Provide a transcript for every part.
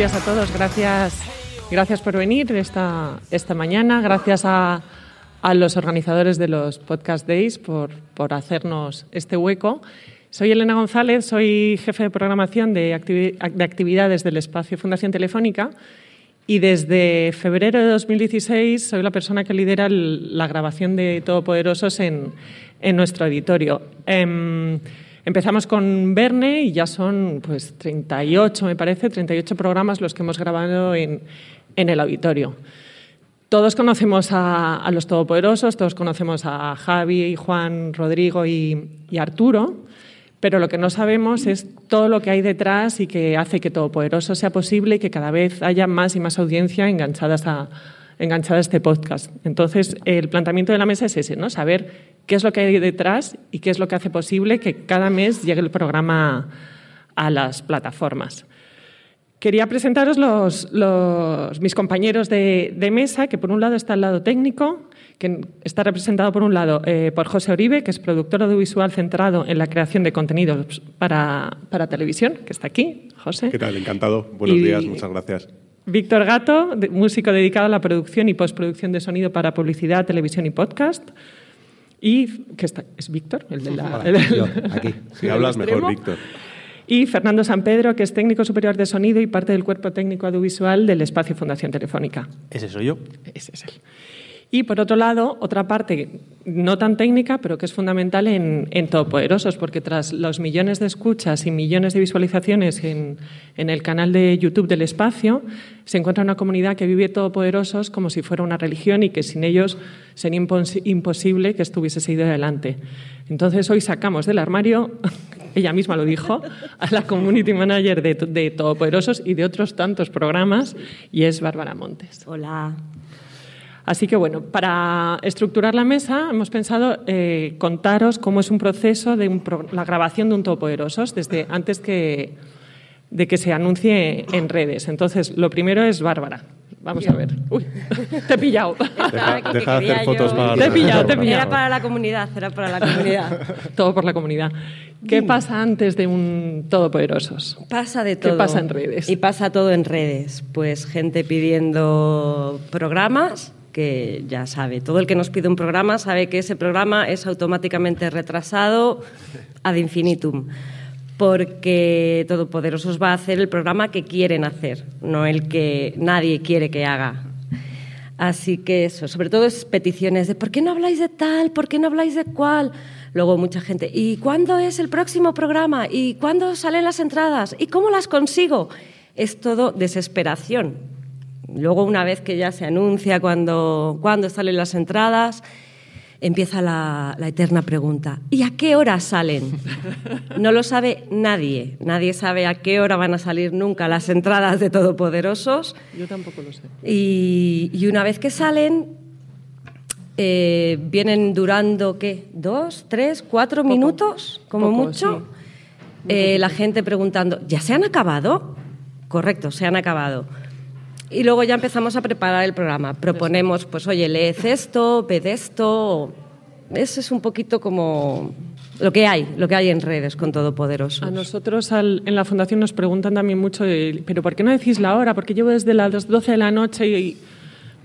Días a todos. Gracias, gracias por venir esta, esta mañana. Gracias a, a los organizadores de los Podcast Days por, por hacernos este hueco. Soy Elena González, soy jefe de programación de, activi de actividades del espacio Fundación Telefónica y desde febrero de 2016 soy la persona que lidera la grabación de Todopoderosos en, en nuestro auditorio. Eh, empezamos con Verne y ya son pues 38, me parece, 38 programas los que hemos grabado en, en el auditorio. Todos conocemos a, a, los todopoderosos, todos conocemos a Javi, Juan, Rodrigo y, y, Arturo, pero lo que no sabemos es todo lo que hay detrás y que hace que Todopoderoso sea posible y que cada vez haya más y más audiencia enganchadas a, enganchada a este podcast. Entonces, el planteamiento de la mesa es ese, ¿no? Saber qué es lo que hay detrás y qué es lo que hace posible que cada mes llegue el programa a las plataformas. Quería presentaros los, los, mis compañeros de, de, mesa, que por un lado está el lado técnico, que está representado por un lado eh, por José Oribe, que es productor audiovisual centrado en la creación de contenidos para, para televisión, que está aquí. José. ¿Qué tal? Encantado. Buenos y, días, muchas gracias. Víctor Gato, músico dedicado a la producción y postproducción de sonido para publicidad, televisión y podcast. Y que está, es Víctor, el de la. Yo, aquí. Si hablas mejor, Víctor. Y Fernando San Pedro, que es técnico superior de sonido y parte del cuerpo técnico audiovisual del Espacio Fundación Telefónica. Ese soy yo. Ese es él. Y por otro lado, otra parte no tan técnica, pero que es fundamental en, en Todopoderosos, porque tras los millones de escuchas y millones de visualizaciones en, en, el canal de YouTube del espacio, se encuentra una comunidad que vive Todopoderosos como si fuera una religión y que sin ellos sería imposible que estuviese seguido adelante. Entonces hoy sacamos del armario, ella misma lo dijo, a la community manager de, de Todopoderosos y de otros tantos programas, y es Bárbara Montes. Hola. Así que, bueno, para estructurar la mesa hemos pensado eh, contaros cómo es un proceso de un pro la grabación de un Todopoderosos desde antes que, de que se anuncie en redes. Entonces, lo primero es Bárbara. Vamos Yo. a ver. Uy, te he pillado. Deja, deja de hacer fotos para... Te he pillado, te he pillado. Era para la comunidad, era para la comunidad. todo por la comunidad. ¿Qué Dime. pasa antes de un Todopoderosos? Pasa de todo. ¿Qué pasa en redes? Y pasa todo en redes. Pues gente pidiendo programas que ya sabe, todo el que nos pide un programa sabe que ese programa es automáticamente retrasado ad infinitum, porque Todopoderosos va a hacer el programa que quieren hacer, no el que nadie quiere que haga. Así que eso, sobre todo es peticiones de ¿por qué no habláis de tal? ¿Por qué no habláis de cuál? Luego mucha gente, ¿y cuándo es el próximo programa? ¿Y cuándo salen las entradas? ¿Y cómo las consigo? Es todo desesperación, Luego, una vez que ya se anuncia cuando, cuando salen las entradas, empieza la, la, eterna pregunta, ¿y a qué hora salen? No lo sabe nadie. Nadie sabe a qué hora van a salir nunca las entradas de Todopoderosos. Yo tampoco lo sé. Y, y una vez que salen, eh, vienen durando, ¿qué? ¿Dos, tres, cuatro poco, minutos? Como poco, mucho. Sí. Eh, la gente preguntando, ¿ya se han acabado? Correcto, se han acabado. Y luego ya empezamos a preparar el programa. Proponemos, pues, oye, leed esto, ved esto. Eso es un poquito como lo que hay, lo que hay en redes con Todopoderosos. A nosotros al, en la Fundación nos preguntan también mucho, pero ¿por qué no decís la hora? Porque llevo desde las 12 de la noche y, y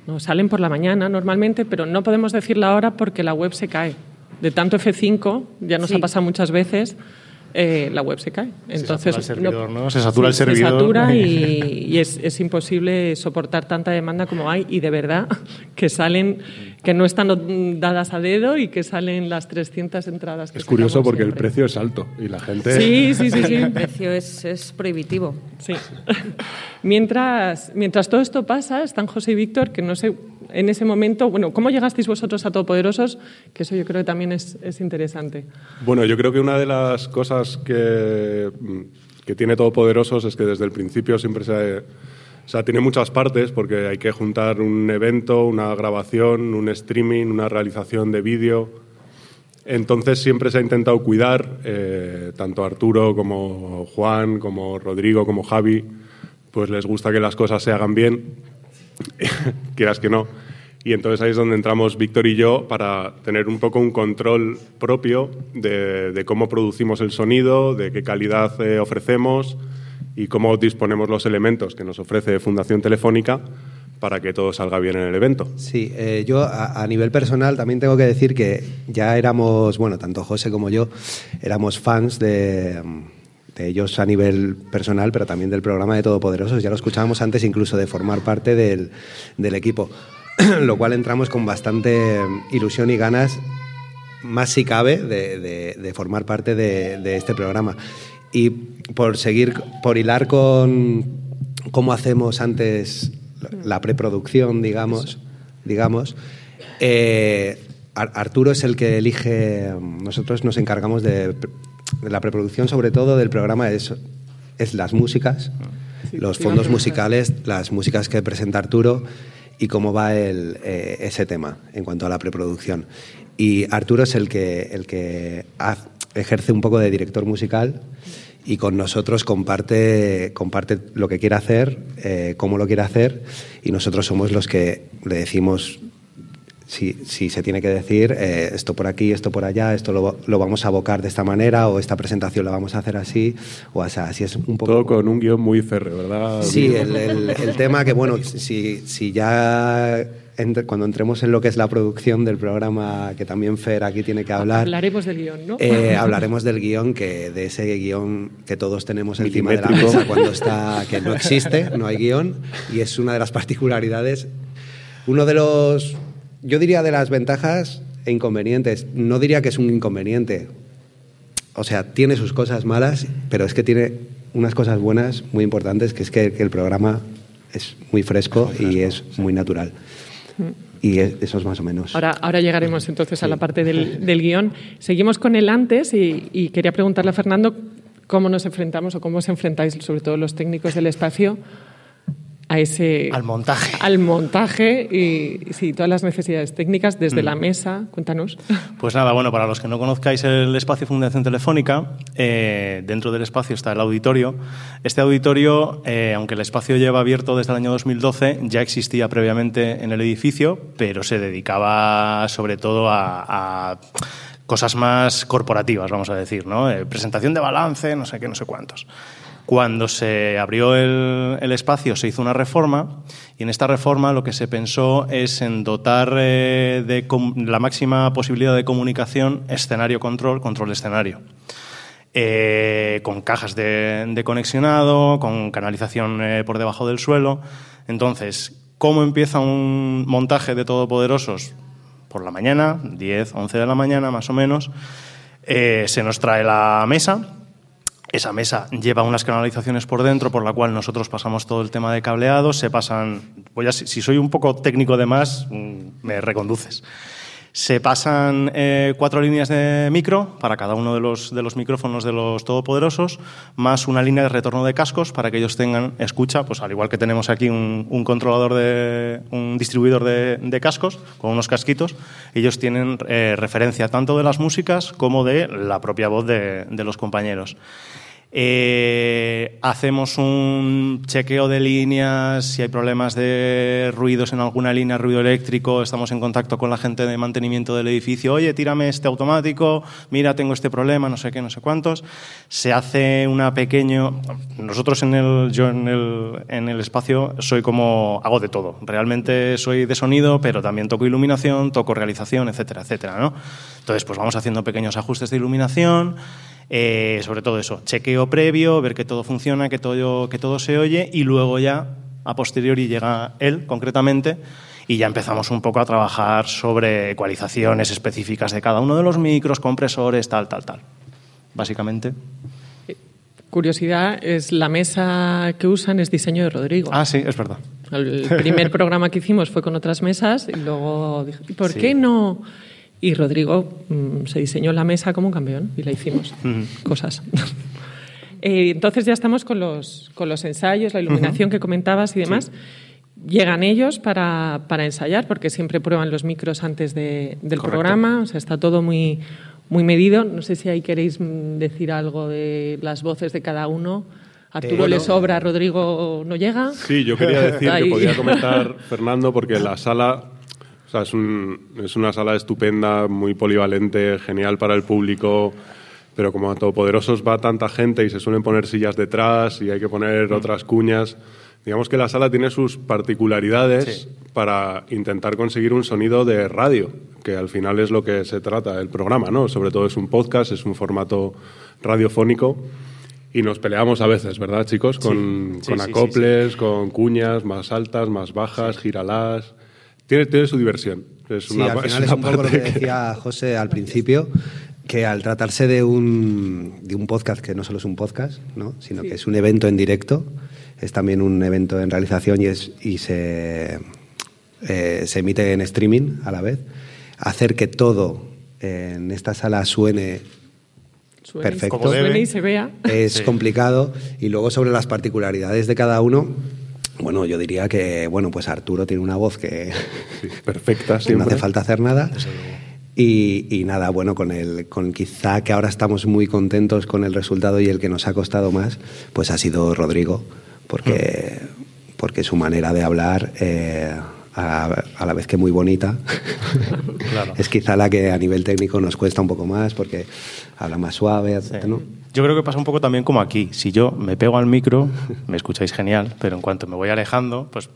no, salen por la mañana normalmente, pero no podemos decir la hora porque la web se cae. De tanto F5, ya nos sí. ha pasado muchas veces, eh, la web se cae. Entonces, se satura el servidor, ¿no? ¿no? Se satura sí, el servidor. Se satura y, y es, es, imposible soportar tanta demanda como hay y de verdad que salen, que no están dadas a dedo y que salen las 300 entradas. Que es curioso porque siempre. el precio es alto y la gente... Sí, sí, sí. sí. el precio es, es prohibitivo. Sí. mientras, mientras todo esto pasa, están José y Víctor, que no sé, en ese momento, bueno, ¿cómo llegasteis vosotros a Todopoderosos? Que eso yo creo que también es, es interesante. Bueno, yo creo que una de las cosas que, que tiene Todopoderosos es que desde el principio siempre se... O sea, tiene muchas partes porque hay que juntar un evento, una grabación, un streaming, una realización de vídeo. Entonces siempre se ha intentado cuidar, eh, tanto Arturo como Juan, como Rodrigo, como Javi, pues les gusta que las cosas se hagan bien, quieras que no. Y entonces ahí es donde entramos Víctor y yo para tener un poco un control propio de, cómo producimos el sonido, de qué calidad eh, ofrecemos y cómo disponemos los elementos que nos ofrece Fundación Telefónica para que todo salga bien en el evento. Sí, eh, yo a, nivel personal también tengo que decir que ya éramos, bueno, tanto José como yo, éramos fans de, ellos a nivel personal, pero también del programa de Todopoderosos. Ya lo escuchábamos antes incluso de formar parte del equipo, lo cual entramos con bastante ilusión y ganas, más si cabe, de, de, de formar parte de, de este programa. Y por seguir, por hilar con cómo hacemos antes la preproducción, digamos, digamos eh, Arturo es el que elige, nosotros nos encargamos de, la preproducción, sobre todo del programa, es, es las músicas, sí, los fondos musicales, las músicas que presenta Arturo y cómo va eh, ese tema en cuanto a la preproducción. Y Arturo es el que, el que ejerce un poco de director musical y con nosotros comparte, comparte lo que quiere hacer, eh, cómo lo quiere hacer, y nosotros somos los que le decimos si, si se tiene que decir eh, esto por aquí, esto por allá, esto lo, lo, vamos a abocar de esta manera, o esta presentación la vamos a hacer así, o así, así es un poco... Todo con un guion muy férreo, ¿verdad? Sí, el, el, el tema que, bueno, si, si ya entre, cuando entremos en lo que es la producción del programa, que también Fer aquí tiene que hablar. Hablaremos del guion, ¿no? Eh, hablaremos del guion, que de ese guion que todos tenemos encima de la mesa cuando está, que no existe, no hay guion, y es una de las particularidades. Uno de los, yo diría de las ventajas e inconvenientes, no diría que es un inconveniente. O sea, tiene sus cosas malas, pero es que tiene unas cosas buenas muy importantes, que es que, que el programa es muy fresco, muy fresco y es sí. muy natural. Y eso es más o menos. Ahora, ahora llegaremos entonces sí. a la parte del, del, guion. Seguimos con el antes y, y, quería preguntarle a Fernando cómo nos enfrentamos o cómo os enfrentáis, sobre todo los técnicos del espacio, a ese al montaje. al montaje y sí todas las necesidades técnicas desde mm. la mesa. Cuéntanos. Pues nada bueno para los que no conozcáis el espacio Fundación Telefónica eh, dentro del espacio está el auditorio. Este auditorio eh, aunque el espacio lleva abierto desde el año 2012 ya existía previamente en el edificio pero se dedicaba sobre todo a, a cosas más corporativas vamos a decir no eh, presentación de balance no sé qué no sé cuántos cuando se abrió el, espacio se hizo una reforma y en esta reforma lo que se pensó es en dotar eh, de la máxima posibilidad de comunicación escenario-control, control-escenario. Eh, con cajas de, conexionado, con canalización eh, por debajo del suelo. Entonces, ¿cómo empieza un montaje de todopoderosos? Por la mañana, 10, 11 de la mañana más o menos, se nos trae la mesa, esa mesa lleva unas canalizaciones por dentro por la cual nosotros pasamos todo el tema de cableado, se pasan, voy a, si soy un poco técnico de más, mm, me reconduces. Se pasan eh, cuatro líneas de micro para cada uno de los, de los micrófonos de los todopoderosos, más una línea de retorno de cascos para que ellos tengan escucha, pues al igual que tenemos aquí un, un controlador de, un distribuidor de, de, cascos con unos casquitos, ellos tienen eh, referencia tanto de las músicas como de la propia voz de, de los compañeros. Eh, hacemos un chequeo de líneas, si hay problemas de ruidos en alguna línea, ruido eléctrico, estamos en contacto con la gente de mantenimiento del edificio, oye, tírame este automático, mira, tengo este problema, no sé qué, no sé cuántos. Se hace una pequeño... Nosotros en el, yo en el, en el espacio soy como, hago de todo. Realmente soy de sonido, pero también toco iluminación, toco realización, etcétera, etcétera, ¿no? Entonces, pues vamos haciendo pequeños ajustes de iluminación, eh, sobre todo eso, chequeo previo, ver que todo funciona, que todo, que todo se oye y luego ya, a posteriori, llega él concretamente y ya empezamos un poco a trabajar sobre ecualizaciones específicas de cada uno de los micros, compresores, tal, tal, tal. Básicamente. Curiosidad, es la mesa que usan es diseño de Rodrigo. Ah, sí, es verdad. El primer programa que hicimos fue con otras mesas y luego dije, ¿por sí. qué no? Y Rodrigo mmm, se diseñó la mesa como un campeón y la hicimos. Uh -huh. Cosas. eh, entonces ya estamos con los, con los ensayos, la iluminación uh -huh. que comentabas y demás. Sí. Llegan ellos para, para, ensayar porque siempre prueban los micros antes de, del Correcto. programa. O sea, está todo muy, muy medido. No sé si ahí queréis mm, decir algo de las voces de cada uno. Arturo bueno, le sobra, Rodrigo no llega. Sí, yo quería decir que podía comentar Fernando porque la sala sea, es, un, es una sala estupenda, muy polivalente, genial para el público. pero como a Todopoderosos va tanta gente y se suelen poner sillas detrás y hay que poner otras cuñas, digamos que la sala tiene sus particularidades para intentar conseguir un sonido de radio, que al final es lo que se trata el programa, ¿no? Sobre todo es un podcast, es un formato radiofónico y nos peleamos a veces, ¿verdad, chicos? Con, Sí, sí, acoples, con cuñas más altas, más bajas, giralas. Tiene, tiene su diversión. Es Sí, al final es, una un poco lo que decía José al principio, que al tratarse de un, de un podcast que no solo es un podcast, ¿no? sino que es un evento en directo, es también un evento en realización y, es, y se, eh, se emite en streaming a la vez, hacer que todo en esta sala suene Perfecto. Como debe. y se vea. es complicado. Y luego sobre las particularidades de cada uno, bueno, yo diría que, bueno, pues Arturo tiene una voz que sí, perfecta no hace falta hacer nada. Y, y nada, bueno, con el, con quizá que ahora estamos muy contentos con el resultado y el que nos ha costado más, pues ha sido Rodrigo, porque, porque su manera de hablar, eh, a, a la vez que muy bonita, Claro. es quizá la que a nivel técnico nos cuesta un poco más, porque habla más suave, ¿no? Yo creo que pasa un poco también como aquí. Si yo me pego al micro, me escucháis genial, pero en cuanto me voy alejando, pues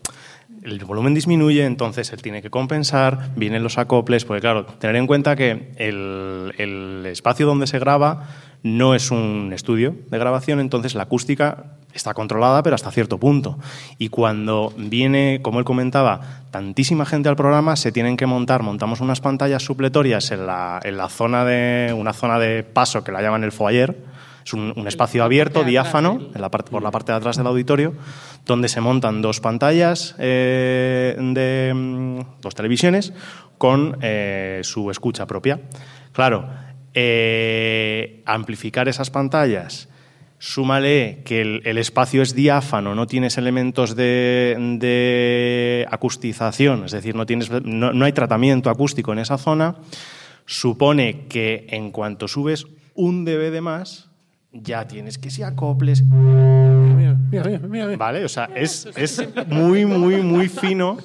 el volumen disminuye, entonces él tiene que compensar, vienen los acoples, porque claro, tener en cuenta que el, el espacio donde se graba no es un estudio de grabación, entonces la acústica está controlada, pero hasta cierto punto. Y cuando viene, como él comentaba, tantísima gente al programa, se tienen que montar, montamos unas pantallas supletorias en la, en la zona de, una zona de paso que la llaman el foyer, es un, un espacio abierto, diáfano, en la parte, por la parte de atrás del auditorio, donde se montan dos pantallas eh, de mm, dos televisiones con eh, su escucha propia. Claro, eh, amplificar esas pantallas, súmale que el, espacio es diáfano, no tienes elementos de, de acustización, es decir, no, tienes, no, no hay tratamiento acústico en esa zona, supone que en cuanto subes un dB de más, ya tienes que si acoples. Mira, mira, mira, mira, mira. ¿Vale? O sea, es, es muy, muy, muy fino.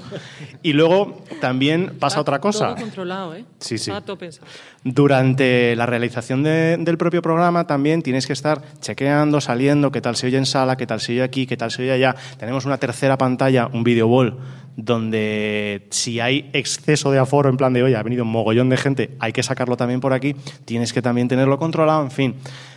Y luego también pasa otra cosa. Todo controlado, ¿eh? Sí, sí. Está todo pensado. Durante la realización de- del propio programa también tienes que estar chequeando, saliendo, qué tal se oye en sala, qué tal se oye aquí, qué tal se oye allá. Tenemos una tercera pantalla, un video wall, donde si hay exceso de aforo, en plan de, oye, ha venido un mogollón de gente, hay que sacarlo también por aquí, tienes que también tenerlo controlado, en fin.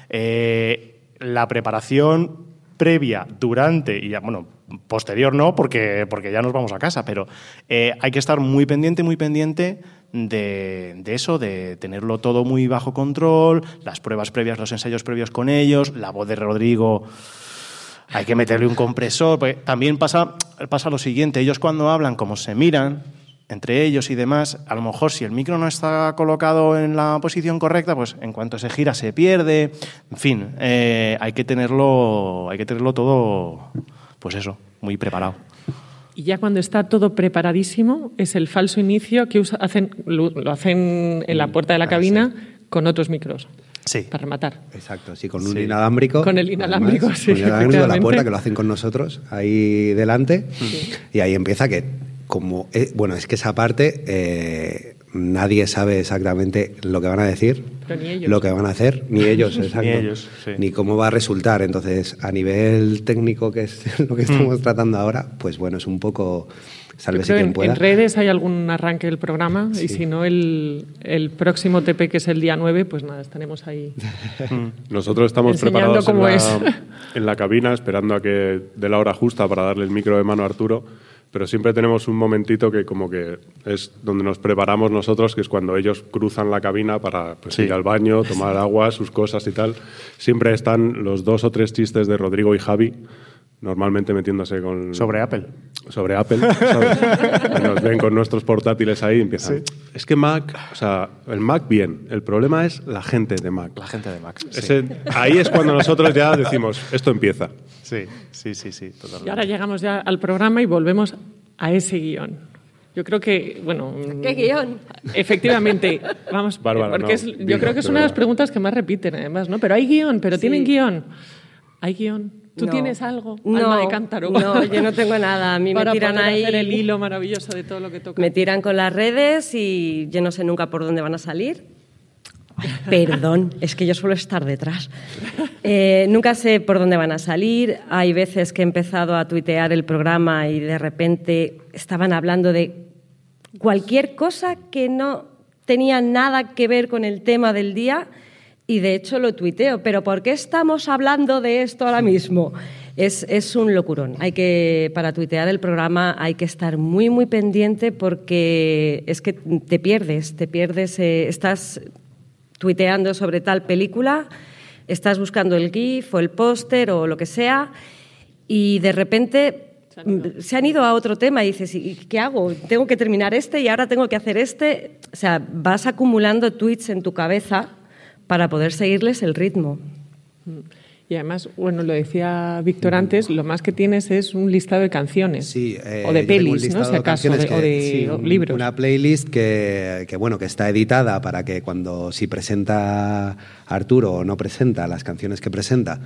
Eh, la preparación previa, durante y ya, bueno, posterior no, porque, porque ya nos vamos a casa, pero eh, hay que estar muy pendiente, muy pendiente de, de eso, de tenerlo todo muy bajo control, las pruebas previas, los ensayos previos con ellos, la voz de Rodrigo. Hay que meterle un compresor. porque también pasa, pasa lo siguiente, ellos cuando hablan, como se miran entre ellos y demás, a lo mejor si el micro no está colocado en la posición correcta, pues en cuanto se gira se pierde. En fin, eh, hay que tenerlo, hay que tenerlo todo, pues eso, muy preparado. Y ya cuando está todo preparadísimo, es el falso inicio que usa- hacen, lo, lo hacen en la puerta de la Ah, cabina con otros micros, Sí. para rematar. Exacto, sí, con un Sí. inalámbrico. Con el inalámbrico, además, sí, Con el inalámbrico de la puerta que lo hacen con nosotros ahí delante. Y ahí empieza que, como. eh, bueno, es que esa parte eh, nadie sabe exactamente lo que van a decir, ni lo que van a hacer, ni ellos, exacto. ellos, sí. Ni cómo va a resultar. Entonces, a nivel técnico, que es lo que estamos tratando ahora, pues bueno, es un poco. Yo Sálvese quien en, pueda. en redes hay algún arranque del programa y si no, el, el próximo TP, que es el día 9, pues nada, estaremos ahí. Nosotros estamos preparados en cómo la, es. en la cabina, esperando a que dé la hora justa para darle el micro de mano a Arturo, pero siempre tenemos un momentito que como que es donde nos preparamos nosotros, que es cuando ellos cruzan la cabina para pues, Sí. ir al baño, tomar agua, sus cosas y tal. Siempre están los dos o tres chistes de Rodrigo y Javi, normalmente metiéndose con... Sobre Apple. sobre Apple. ¿sabes? Y nos ven con nuestros portátiles ahí y empiezan. Es que Mac, o sea, el Mac bien, el problema es la gente de Mac. La gente de. Sí, Ese- ahí es cuando nosotros ya decimos, esto empieza. sí, sí, sí, sí, Y totalmente. ahora llegamos ya al programa y volvemos a ese guion. Yo creo que, bueno... ¿Qué guion? Efectivamente, vamos, Bárbara, porque no, es- yo creo que es una de las preguntas que más repiten, además, ¿no? Pero hay guion, pero tienen guion. Hay guion. ¿Tú No. tienes algo? No, Alma de cántaro. no, yo no tengo nada. A mí me tiran poder ahí- hacer el hilo maravilloso de todo lo que toca. Me tiran con las redes y yo no sé nunca por dónde van a salir. perdón, es que yo suelo estar detrás. Eh, nunca sé por dónde van a salir. Hay veces que he empezado a tuitear el programa y de repente estaban hablando de cualquier cosa que no tenía nada que ver con el tema del día y de hecho lo tuiteo. Pero ¿por qué estamos hablando de esto ahora mismo? Es, un locurón. Hay que, para tuitear el programa hay que estar muy, muy pendiente porque es que te pierdes, te pierdes, eh, estás tuiteando sobre tal película, estás buscando el GIF o el póster o lo que sea y de repente se han ido a otro tema y dices, ¿y qué hago? Tengo que terminar este y ahora tengo que hacer este. O sea, vas acumulando tweets en tu cabeza para poder seguirles el ritmo. Y además, bueno, lo decía Víctor antes, lo más que tienes es un listado de canciones. Eh, o de pelis, ¿no? Si acaso, o de libros. Una playlist que, que, bueno, que está editada para que cuando si presenta Arturo o no presenta las canciones que presenta,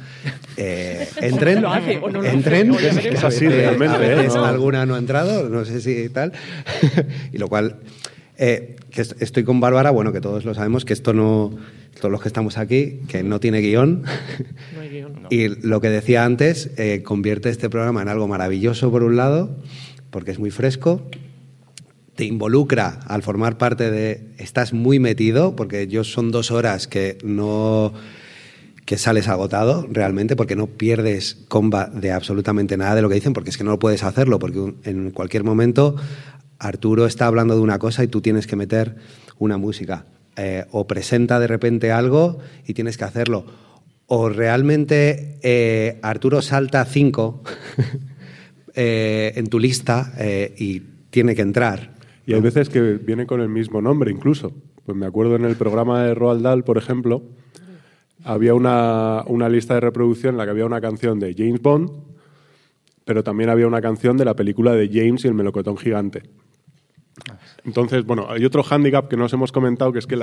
eh, entren. ¿Lo hace o no lo entren. Es así realmente. ¿eh? Alguna no ha entrado, no sé si tal. y lo cual. Eh, que estoy con Bárbara, bueno, que todos lo sabemos, que esto no todos los que estamos aquí, que no tiene guion. Y lo que decía antes, eh, convierte este programa en algo maravilloso por un lado, porque es muy fresco, te involucra al formar parte de... Estás muy metido, porque yo son dos horas que no que sales agotado realmente porque no pierdes comba de absolutamente nada de lo que dicen porque es que no lo puedes hacerlo porque en cualquier momento Arturo está hablando de una cosa y tú tienes que meter una música eh, o presenta de repente algo y tienes que hacerlo. O realmente eh, Arturo salta cinco eh, en tu lista y tiene que entrar. Y hay veces que viene con el mismo nombre incluso. Pues me acuerdo en el programa de Roald Dahl, por ejemplo, había una, una lista de reproducción en la que había una canción de James Bond, pero también había una canción de la película de James y el melocotón gigante. Entonces, bueno, hay otro hándicap que nos hemos comentado, que es que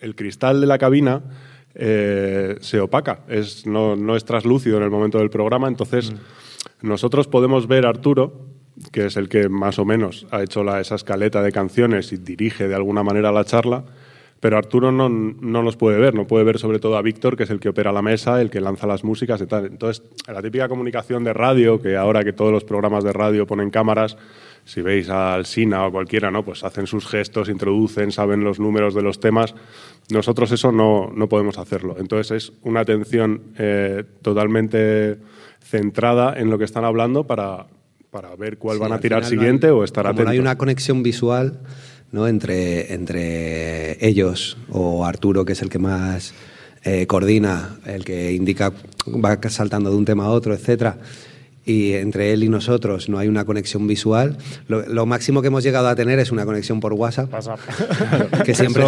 el cristal de la cabina eh, se opaca, es, no, es traslúcido en el momento del programa, entonces mm. nosotros podemos ver a Arturo, que es el que más o menos ha hecho la, esa escaleta de canciones y dirige de alguna manera la charla, pero Arturo no, no, nos puede ver, no puede ver sobre todo a Víctor, que es el que opera la mesa, el que lanza las músicas y tal. Entonces, la típica comunicación de radio, que ahora que todos los programas de radio ponen cámaras, si veis al Sina o cualquiera, ¿no? pues hacen sus gestos, introducen, saben los números de los temas. Nosotros eso no, no podemos hacerlo. Entonces es una atención eh, totalmente centrada en lo que están hablando para, para ver cuál van a tirar siguiente o estar atentos. No hay una conexión visual ¿no? entre, entre ellos o Arturo, que es el que más eh, coordina, el que indica, va saltando de un tema a otro, etcétera y entre él y nosotros no hay una conexión visual. Lo, máximo que hemos llegado a tener es una conexión por WhatsApp, que siempre,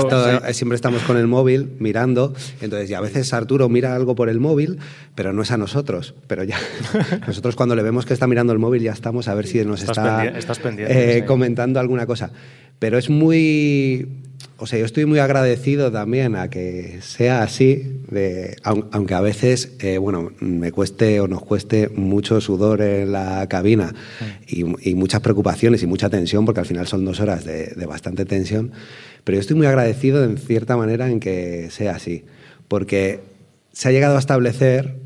siempre estamos con el móvil mirando. Entonces, y a veces Arturo mira algo por el móvil, pero no es a nosotros. Pero ya nosotros cuando le vemos que está mirando el móvil ya estamos a ver si nos está eh, comentando alguna cosa. Pero es muy o sea, yo estoy muy agradecido también a que sea así, de, aunque a veces, eh, bueno, me cueste o nos cueste mucho sudor en la cabina y, muchas preocupaciones y mucha tensión, porque al final son dos horas de, bastante tensión, pero yo estoy muy agradecido en cierta manera en que sea así, porque se ha llegado a establecer,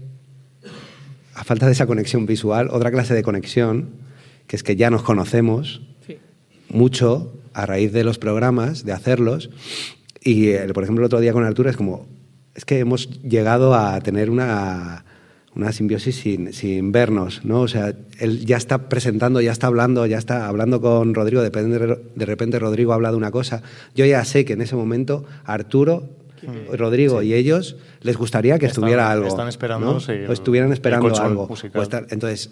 a falta de esa conexión visual, otra clase de conexión, que es que ya nos conocemos mucho a raíz de los programas, de hacerlos. Y, eh, por ejemplo, el otro día con Arturo es como, es que hemos llegado a tener una, una simbiosis sin, sin, vernos, ¿no? O sea, él ya está presentando, ya está hablando, ya está hablando con Rodrigo, de, de repente Rodrigo habla de una cosa. Yo ya sé que en ese momento Arturo Rodrigo y ellos les gustaría que estuviera algo. Están esperando, o estuvieran esperando algo. entonces,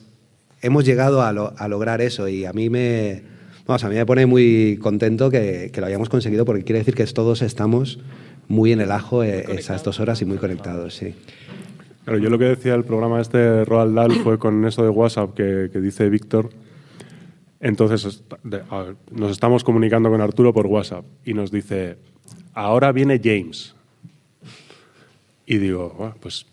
hemos llegado a, a, lograr eso y a mí me, Vamos, a mí me pone muy contento que, lo hayamos conseguido porque quiere decir que todos estamos muy en el ajo eh, esas dos horas y muy conectados, sí. Claro, yo lo que decía el programa este Roald Dahl fue con eso de WhatsApp que, dice Víctor. Entonces nos estamos comunicando con Arturo por WhatsApp y nos dice, ahora viene James. Y digo, pues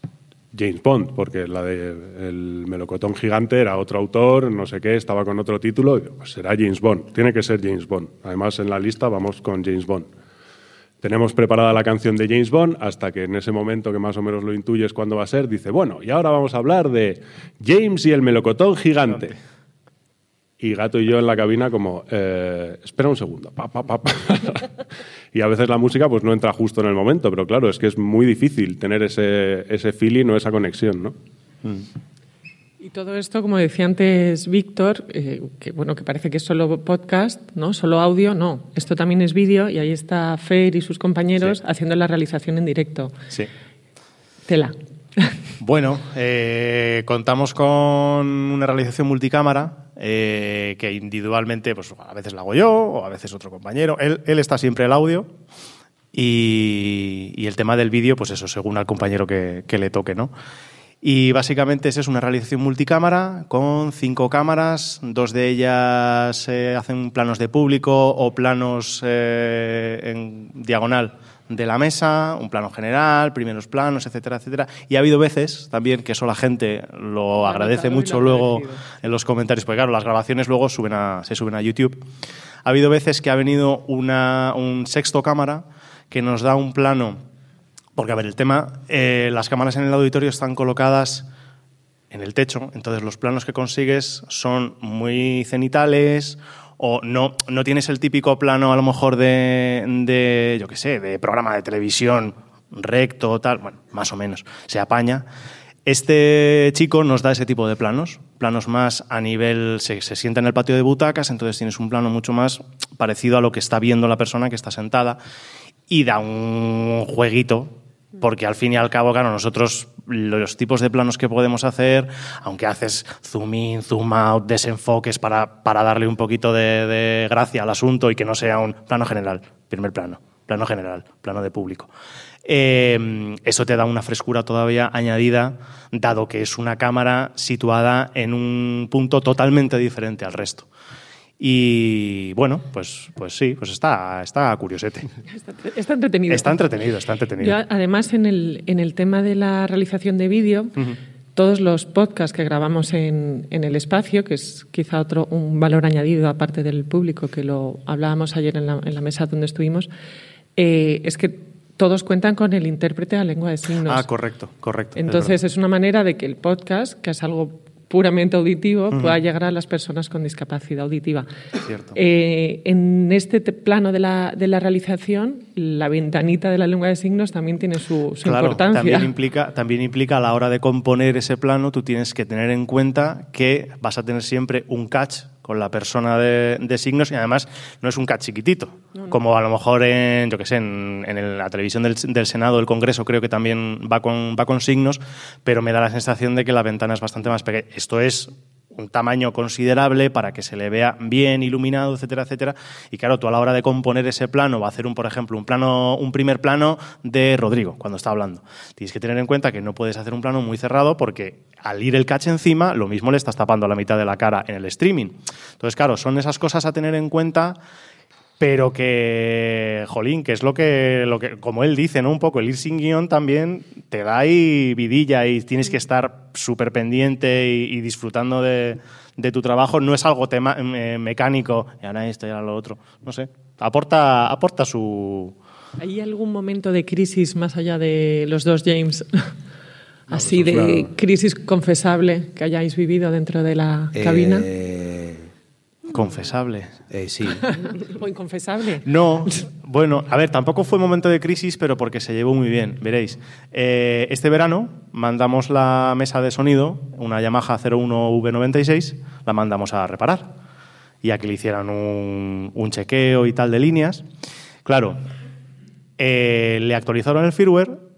James Bond, porque la de El melocotón gigante era otro autor, no sé qué, estaba con otro título, pues será James Bond, tiene que ser James Bond. Además, en la lista vamos con James Bond. tenemos preparada la canción de James Bond hasta que en ese momento que más o menos lo intuyes cuándo va a ser, dice, bueno, y ahora vamos a hablar de James y el melocotón gigante. Y Gato y yo en la cabina como, eh, espera un segundo. Pa, pa, pa, pa. y a veces la música pues no entra justo en el momento, pero claro, es que es muy difícil tener ese, ese feeling o esa conexión, ¿no? Y todo esto, como decía antes Víctor, eh, que bueno, que parece que es solo podcast, ¿no? Solo audio, no. Esto también es vídeo y ahí está Fer y sus compañeros Sí. haciendo la realización en directo. Sí. Tela. Bueno, eh, contamos con una realización multicámara eh, que individualmente, pues a veces la hago yo o a veces otro compañero. Él, está siempre el audio y, el tema del vídeo, pues eso, según al compañero que, le toque, ¿no? Y básicamente es eso, una realización multicámara con cinco cámaras, dos de ellas eh, hacen planos de público o planos eh, en diagonal de la mesa, un plano general, primeros planos, etcétera, etcétera. Y ha habido veces también que eso la gente lo agradece mucho lo luego agradecido. en los comentarios, porque claro, las grabaciones luego suben a- se suben a YouTube. Ha habido veces que ha venido una, un sexto cámara que nos da un plano, porque a ver, el tema, eh, las cámaras en el auditorio están colocadas en el techo, entonces los planos que consigues son muy cenitales o no, no tienes el típico plano a lo mejor de, de yo qué sé, de programa de televisión recto, tal, bueno, más o menos, se apaña. Este chico nos da ese tipo de planos, planos más a nivel, se, se sienta en el patio de butacas, entonces tienes un plano mucho más parecido a lo que está viendo la persona que está sentada y da un jueguito, porque al fin y al cabo, claro, nosotros los tipos de planos que podemos hacer, aunque haces zoom in, zoom out, desenfoques para, para darle un poquito de, gracia al asunto y que no sea un plano general, primer plano, plano general, plano de público. Eh, eso te da una frescura todavía añadida, dado que es una cámara situada en un punto totalmente diferente al resto. Y bueno, pues, pues sí, pues está, está curiosete. Está, está entretenido. Está entretenido, está entretenido. Yo, además, en el, en el tema de la realización de vídeo, todos los podcasts que grabamos en, en el espacio, que es quizá otro un valor añadido aparte del público, que lo hablábamos ayer en la, en la mesa donde estuvimos, eh, es que todos cuentan con el intérprete a lengua de signos. Ah, correcto, correcto. es Entonces es una manera de que el podcast, que es algo puramente auditivo, pueda llegar a las personas con discapacidad auditiva. Cierto. Eh, en este te- plano de la, de la realización, la ventanita de la lengua de signos también tiene su, su Claro, importancia. También implica, también implica a la hora de componer ese plano, tú tienes que tener en cuenta que vas a tener siempre un catch con la persona de, de signos y además no es un catch chiquitito, como a lo mejor en, yo que sé, en, en el- la televisión del, del Senado, del Congreso, creo que también va con, va con signos, pero me da la sensación de que la ventana es bastante más pequeña. Esto es un tamaño considerable para que se le vea bien iluminado, etcétera, etcétera. Y claro, tú a la hora de componer ese plano, va a hacer un, por ejemplo, un plano, un primer plano de Rodrigo cuando está hablando. Tienes que tener en cuenta que no puedes hacer un plano muy cerrado porque al ir el catch encima, lo mismo le estás tapando la mitad de la cara en el streaming. Entonces, claro, son esas cosas a tener en cuenta pero que, jolín, que es lo que, lo que, como él dice, ¿no? Un poco, el ir sin guion también te da ahí vidilla y tienes que estar súper pendiente y, y disfrutando de, de tu trabajo. No es algo tema, eh, mecánico, y ahora esto y ahora lo otro. No sé, aporta, aporta su... ¿Hay algún momento de crisis más allá de los dos James? Así pues, de claro. crisis confesable que hayáis vivido dentro de la cabina. Eh, Confesable. eh, sí. ¿O inconfesable? No, bueno, a ver, tampoco fue momento de crisis, pero porque se llevó muy bien, veréis. Eh, este verano mandamos la mesa de sonido, una Yamaha 01V96, la mandamos a reparar y a que le hicieran un, un chequeo y tal de líneas. Claro, eh, le actualizaron el firmware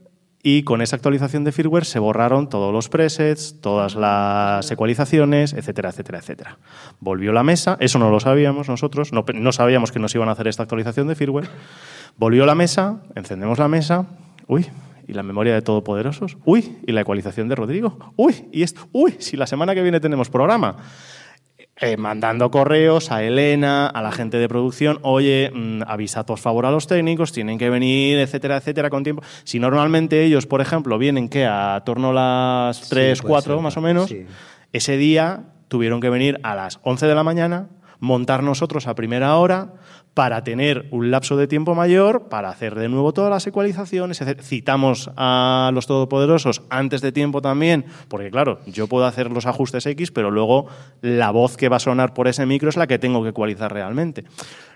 y con esa actualización de firmware se borraron todos los presets, todas las ecualizaciones, etcétera, etcétera, etcétera. Volvió la mesa, eso no lo sabíamos nosotros, no, sabíamos que nos iban a hacer esta actualización de firmware. Volvió la mesa, encendemos la mesa, uy, y la memoria de Todopoderosos, uy, y la ecualización de Rodrigo, uy, y esto, uy, si la semana que viene tenemos programa eh, mandando correos a Elena, a la gente de producción, oye, mm, avisad por favor a los técnicos, tienen que venir, etcétera, etcétera, con tiempo. Si normalmente ellos, por ejemplo, vienen que a torno a las 3, puede 4 ser, más o menos, sí. ese día tuvieron que venir a las 11 de la mañana, montar nosotros a primera hora para tener un lapso de tiempo mayor, para hacer de nuevo todas las ecualizaciones. Citamos a los todopoderosos antes de tiempo también, porque claro, yo puedo hacer los ajustes X, pero luego la voz que va a sonar por ese micro es la que tengo que ecualizar realmente.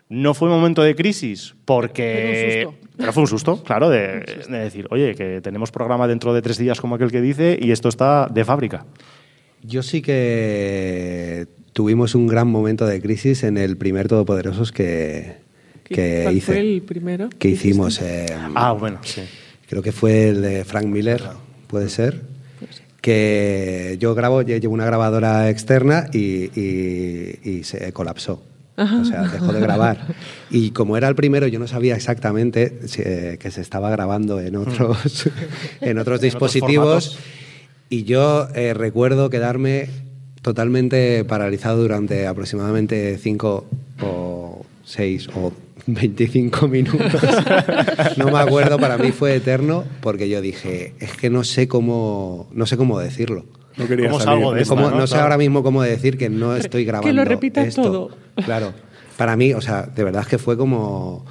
No fue un momento de crisis porque... Pero, fue un susto, claro, de, decir, oye, que tenemos programa dentro de tres días como aquel que dice y esto está de fábrica. Yo sí que tuvimos un gran momento de crisis en el primer Todopoderosos que, que ¿Cuál hice. fue el primero? Que hicimos. Eh, ah, bueno, sí. Creo que fue el de Frank Miller, puede ser. Que yo grabo, llevo una grabadora externa y, y, y se colapsó. O sea, dejó de grabar. Y como era el primero, yo no sabía exactamente eh, que se estaba grabando en otros, en otros dispositivos. y yo eh, recuerdo quedarme totalmente paralizado durante aproximadamente 5 o 6 o 25 minutos. no me acuerdo, para mí fue eterno porque yo dije, es que no sé cómo, no sé cómo decirlo. No quería ¿Cómo salir. salgo de Es esta, como- no? no sé Claro. ahora mismo cómo decir que no estoy grabando. Que lo repita esto. todo. Claro. Para mí, o sea, de verdad es que fue como.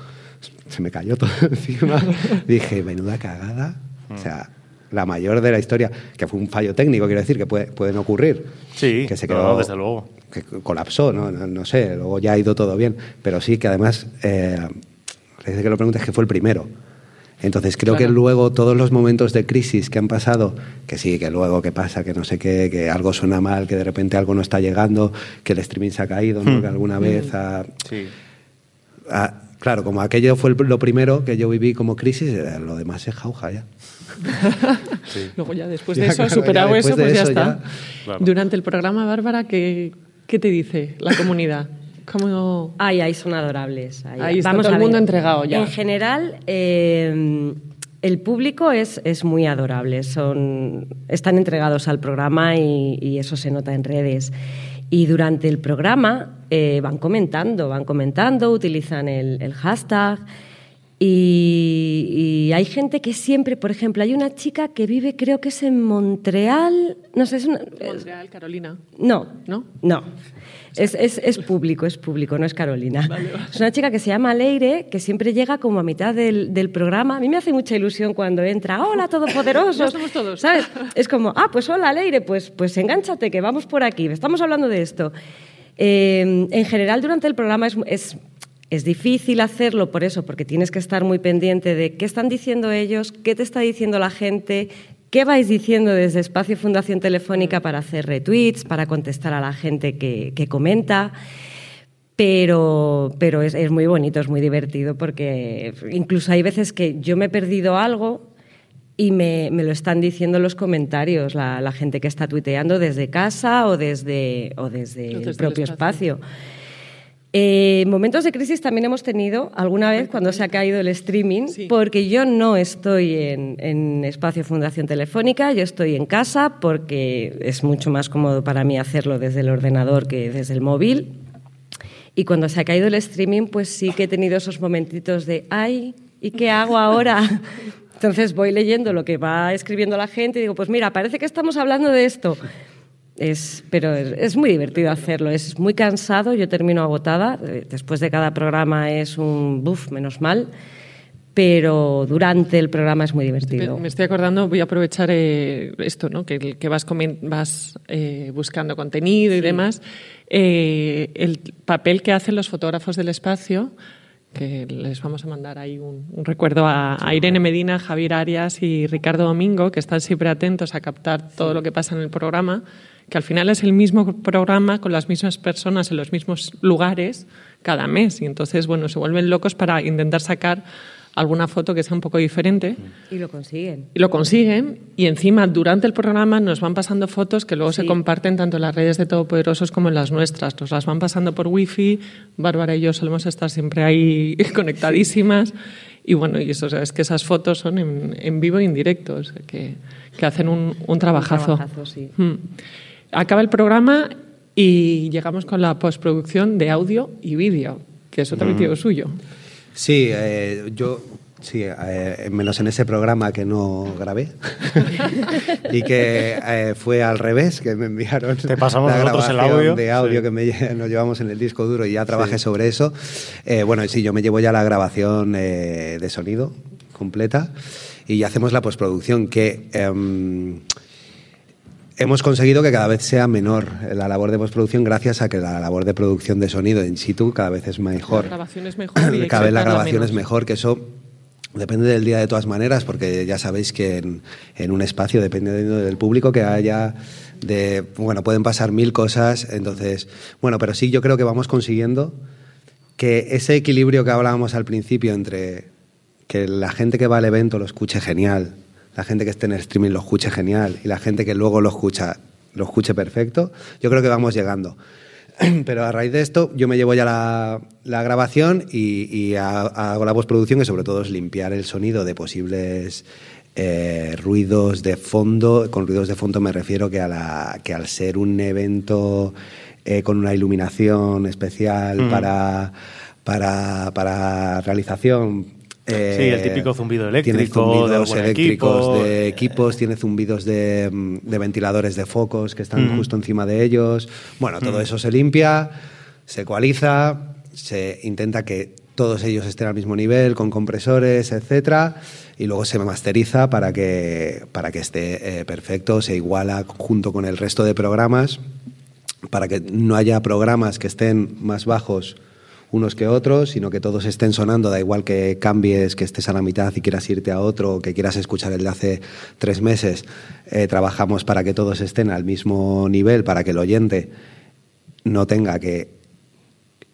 Se me cayó todo encima. Dije, menuda cagada. O sea, la mayor de la historia, que fue un fallo técnico, quiero decir, que puede- pueden ocurrir. Sí, que se no, quedó. desde luego. Que colapsó, ¿no? No, no sé, luego ya ha ido todo bien. Pero sí que además, eh, desde que lo preguntes, que fue el primero. Entonces creo Claro. que luego todos los momentos de crisis que han pasado, que sí, que luego que pasa, que no sé qué, que algo suena mal, que de repente algo no está llegando, que el streaming se ha caído, ¿no? que alguna vez ha, Sí. ha- Claro, como aquello fue lo primero que yo viví como crisis, eh, lo demás es jauja ya. Luego ya después Ya, de eso, claro, superado ya eso, pues ya eso está. ya- Claro. Durante el programa, Bárbara, ¿qué, qué te dice la comunidad? ¿Cómo, Ay, ahí son adorables. Ahí, Ahí está Vamos todo el mundo entregado ya. En general, eh, el público es, es muy adorable. Son, están entregados al programa y, y eso se nota en redes. Y durante el programa eh, van comentando, van comentando, utilizan el, el hashtag. Y, y hay gente que siempre, por ejemplo, hay una chica que vive, creo que es en Montreal, no sé, es una, Montreal, Carolina. no, ¿No? no. Es, es- es público, es público, no es Carolina. Es una chica que se llama Leire, que siempre llega como a mitad del, del programa. A mí me hace mucha ilusión cuando entra, hola, todopoderosos. Ya somos todos. ¿Sabes? Es como, ah, pues hola, Leire, pues, pues engánchate, que vamos por aquí, estamos hablando de esto. Eh, en general, durante el programa es, es, es difícil hacerlo por eso, porque tienes que estar muy pendiente de qué están diciendo ellos, qué te está diciendo la gente, qué vais diciendo desde Espacio Fundación Telefónica para hacer retweets, para contestar a la gente que, que comenta. Pero, pero es, es muy bonito, es muy divertido, porque incluso hay veces que yo me he perdido algo y me, me lo están diciendo los comentarios, la, la gente que está tuiteando desde casa o desde, o desde el desde el propio espacio. espacio. Eh, momentos de crisis también hemos tenido alguna vez cuando se ha caído el streaming, Sí. porque yo no estoy en, en Espacio Fundación Telefónica, yo estoy en casa porque es mucho más cómodo para mí hacerlo desde el ordenador que desde el móvil. Y cuando se ha caído el streaming, pues sí que he tenido esos momentitos de, ay, ¿y qué hago ahora? Entonces voy leyendo lo que va escribiendo la gente y digo, pues mira, parece que estamos hablando de esto. Es, pero es, es muy divertido hacerlo, es muy cansado, yo termino agotada, eh, después de cada programa es un buf, menos mal, pero durante el programa es muy divertido. Me estoy acordando, voy a aprovechar eh, esto, ¿no? que, que vas, comen- vas eh, buscando contenido y demás. Eh, el papel que hacen los fotógrafos del espacio, que les vamos a mandar ahí un, recuerdo a, a Irene Medina, Javier Arias y Ricardo Domingo, que están siempre atentos a captar todo lo que pasa en el programa, que al final es el mismo programa con las mismas personas en los mismos lugares cada mes. Y entonces, bueno, se vuelven locos para intentar sacar alguna foto que sea un poco diferente. Y lo consiguen. Y lo consiguen y encima durante el programa nos van pasando fotos que luego se Sí. comparten tanto en las redes de Todopoderosos como en las nuestras. Nos las van pasando por wifi, Bárbara y yo solemos estar siempre ahí conectadísimas y bueno, y eso o sea, es que esas fotos son en, en vivo y en directo, o sea, que, que hacen un, un trabajazo. trabajazo, sí. Mm. Acaba el programa y llegamos con la postproducción de audio y vídeo, que eso también tiene lo suyo. Sí, eh, yo Sí, eh, menos en ese programa que no grabé y que eh, fue al revés, que me enviaron Te pasamos la nosotros el grabación audio. de audio Sí. que me, nos llevamos en el disco duro y ya trabajé sobre eso. Eh, bueno, sí, yo me llevo ya la grabación eh, de sonido completa y ya hacemos la postproducción que... em, Hemos conseguido que cada vez sea menor la labor de postproducción gracias a que la labor de producción de sonido in situ cada vez es mejor. La grabación es mejor y cada vez la grabación menos. es mejor, que eso depende del día de todas maneras, porque ya sabéis que en, en un espacio, dependiendo del público que haya, de, bueno, pueden pasar mil cosas, entonces, bueno, pero sí yo creo que vamos consiguiendo que ese equilibrio que hablábamos al principio entre que la gente que va al evento lo escuche genial, la gente que esté en el streaming lo escuche genial y la gente que luego lo escucha lo escuche perfecto, yo creo que vamos llegando. Pero a raíz de esto yo me llevo ya la, la grabación y, y ha- hago la postproducción que sobre todo es limpiar el sonido de posibles eh, ruidos de fondo. Con ruidos de fondo me refiero que, a la, que al ser un evento eh, con una iluminación especial Mm. para, para, para realización. Eh, Sí, el típico zumbido tiene eléctrico, zumbidos de eléctricos equipo, de eh, equipos, tiene zumbidos de, de ventiladores de focos que están Mm. justo encima de ellos. Bueno, todo eso se limpia, se ecualiza, se intenta que todos ellos estén al mismo nivel, con compresores, etcétera, y luego se masteriza para que, para que esté eh, perfecto, se iguala junto con el resto de programas, para que no haya programas que estén más bajos unos que otros, sino que todos estén sonando, da igual que cambies, que estés a la mitad y quieras irte a otro, o que quieras escuchar el de hace tres meses, eh, trabajamos para que todos estén al mismo nivel, para que el oyente no tenga que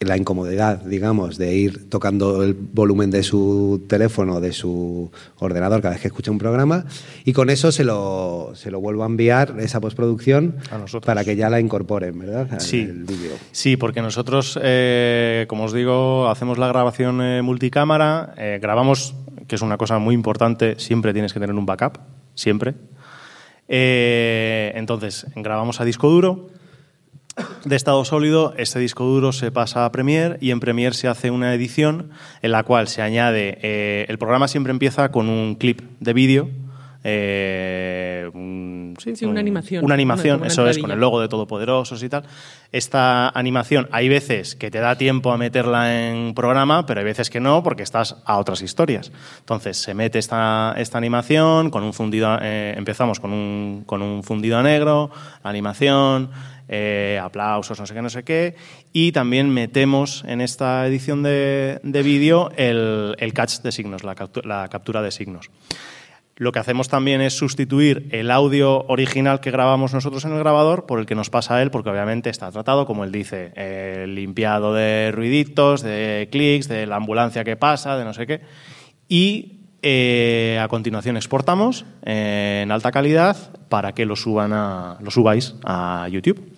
la incomodidad, digamos, de ir tocando el volumen de su teléfono, de su ordenador cada vez que escucha un programa, y con eso se lo, se lo vuelvo a enviar, esa postproducción, A nosotros. para que ya la incorporen, ¿verdad? Al- Sí. el. Sí, porque nosotros, eh, como os digo, hacemos la grabación eh, multicámara, eh, grabamos, que es una cosa muy importante, siempre tienes que tener un backup, siempre. Entonces, grabamos a disco duro, de estado sólido, este disco duro se pasa a Premiere y en Premiere se hace una edición en la cual se añade, eh, el programa siempre empieza con un clip de vídeo. eh, un- Sí, sí, una animación. Una animación, Una- eso es, con el logo de Todopoderosos y tal. Esta animación, hay veces que te da tiempo a meterla en programa, pero hay veces que no, porque estás a otras historias. Entonces, se mete esta, esta animación con un fundido, eh, empezamos con un, con un fundido a negro, animación, eh, aplausos, no sé qué, no sé qué, y también metemos en esta edición de, de vídeo el, catch de signos, la captu- la captura de signos. Lo que hacemos también es sustituir el audio original que grabamos nosotros en el grabador por el que nos pasa a él, porque obviamente está tratado, como él dice, eh, limpiado de ruiditos, de clics, de la ambulancia que pasa, de no sé qué. Y eh, a continuación exportamos en alta calidad para que lo, suban a, lo subáis a YouTube.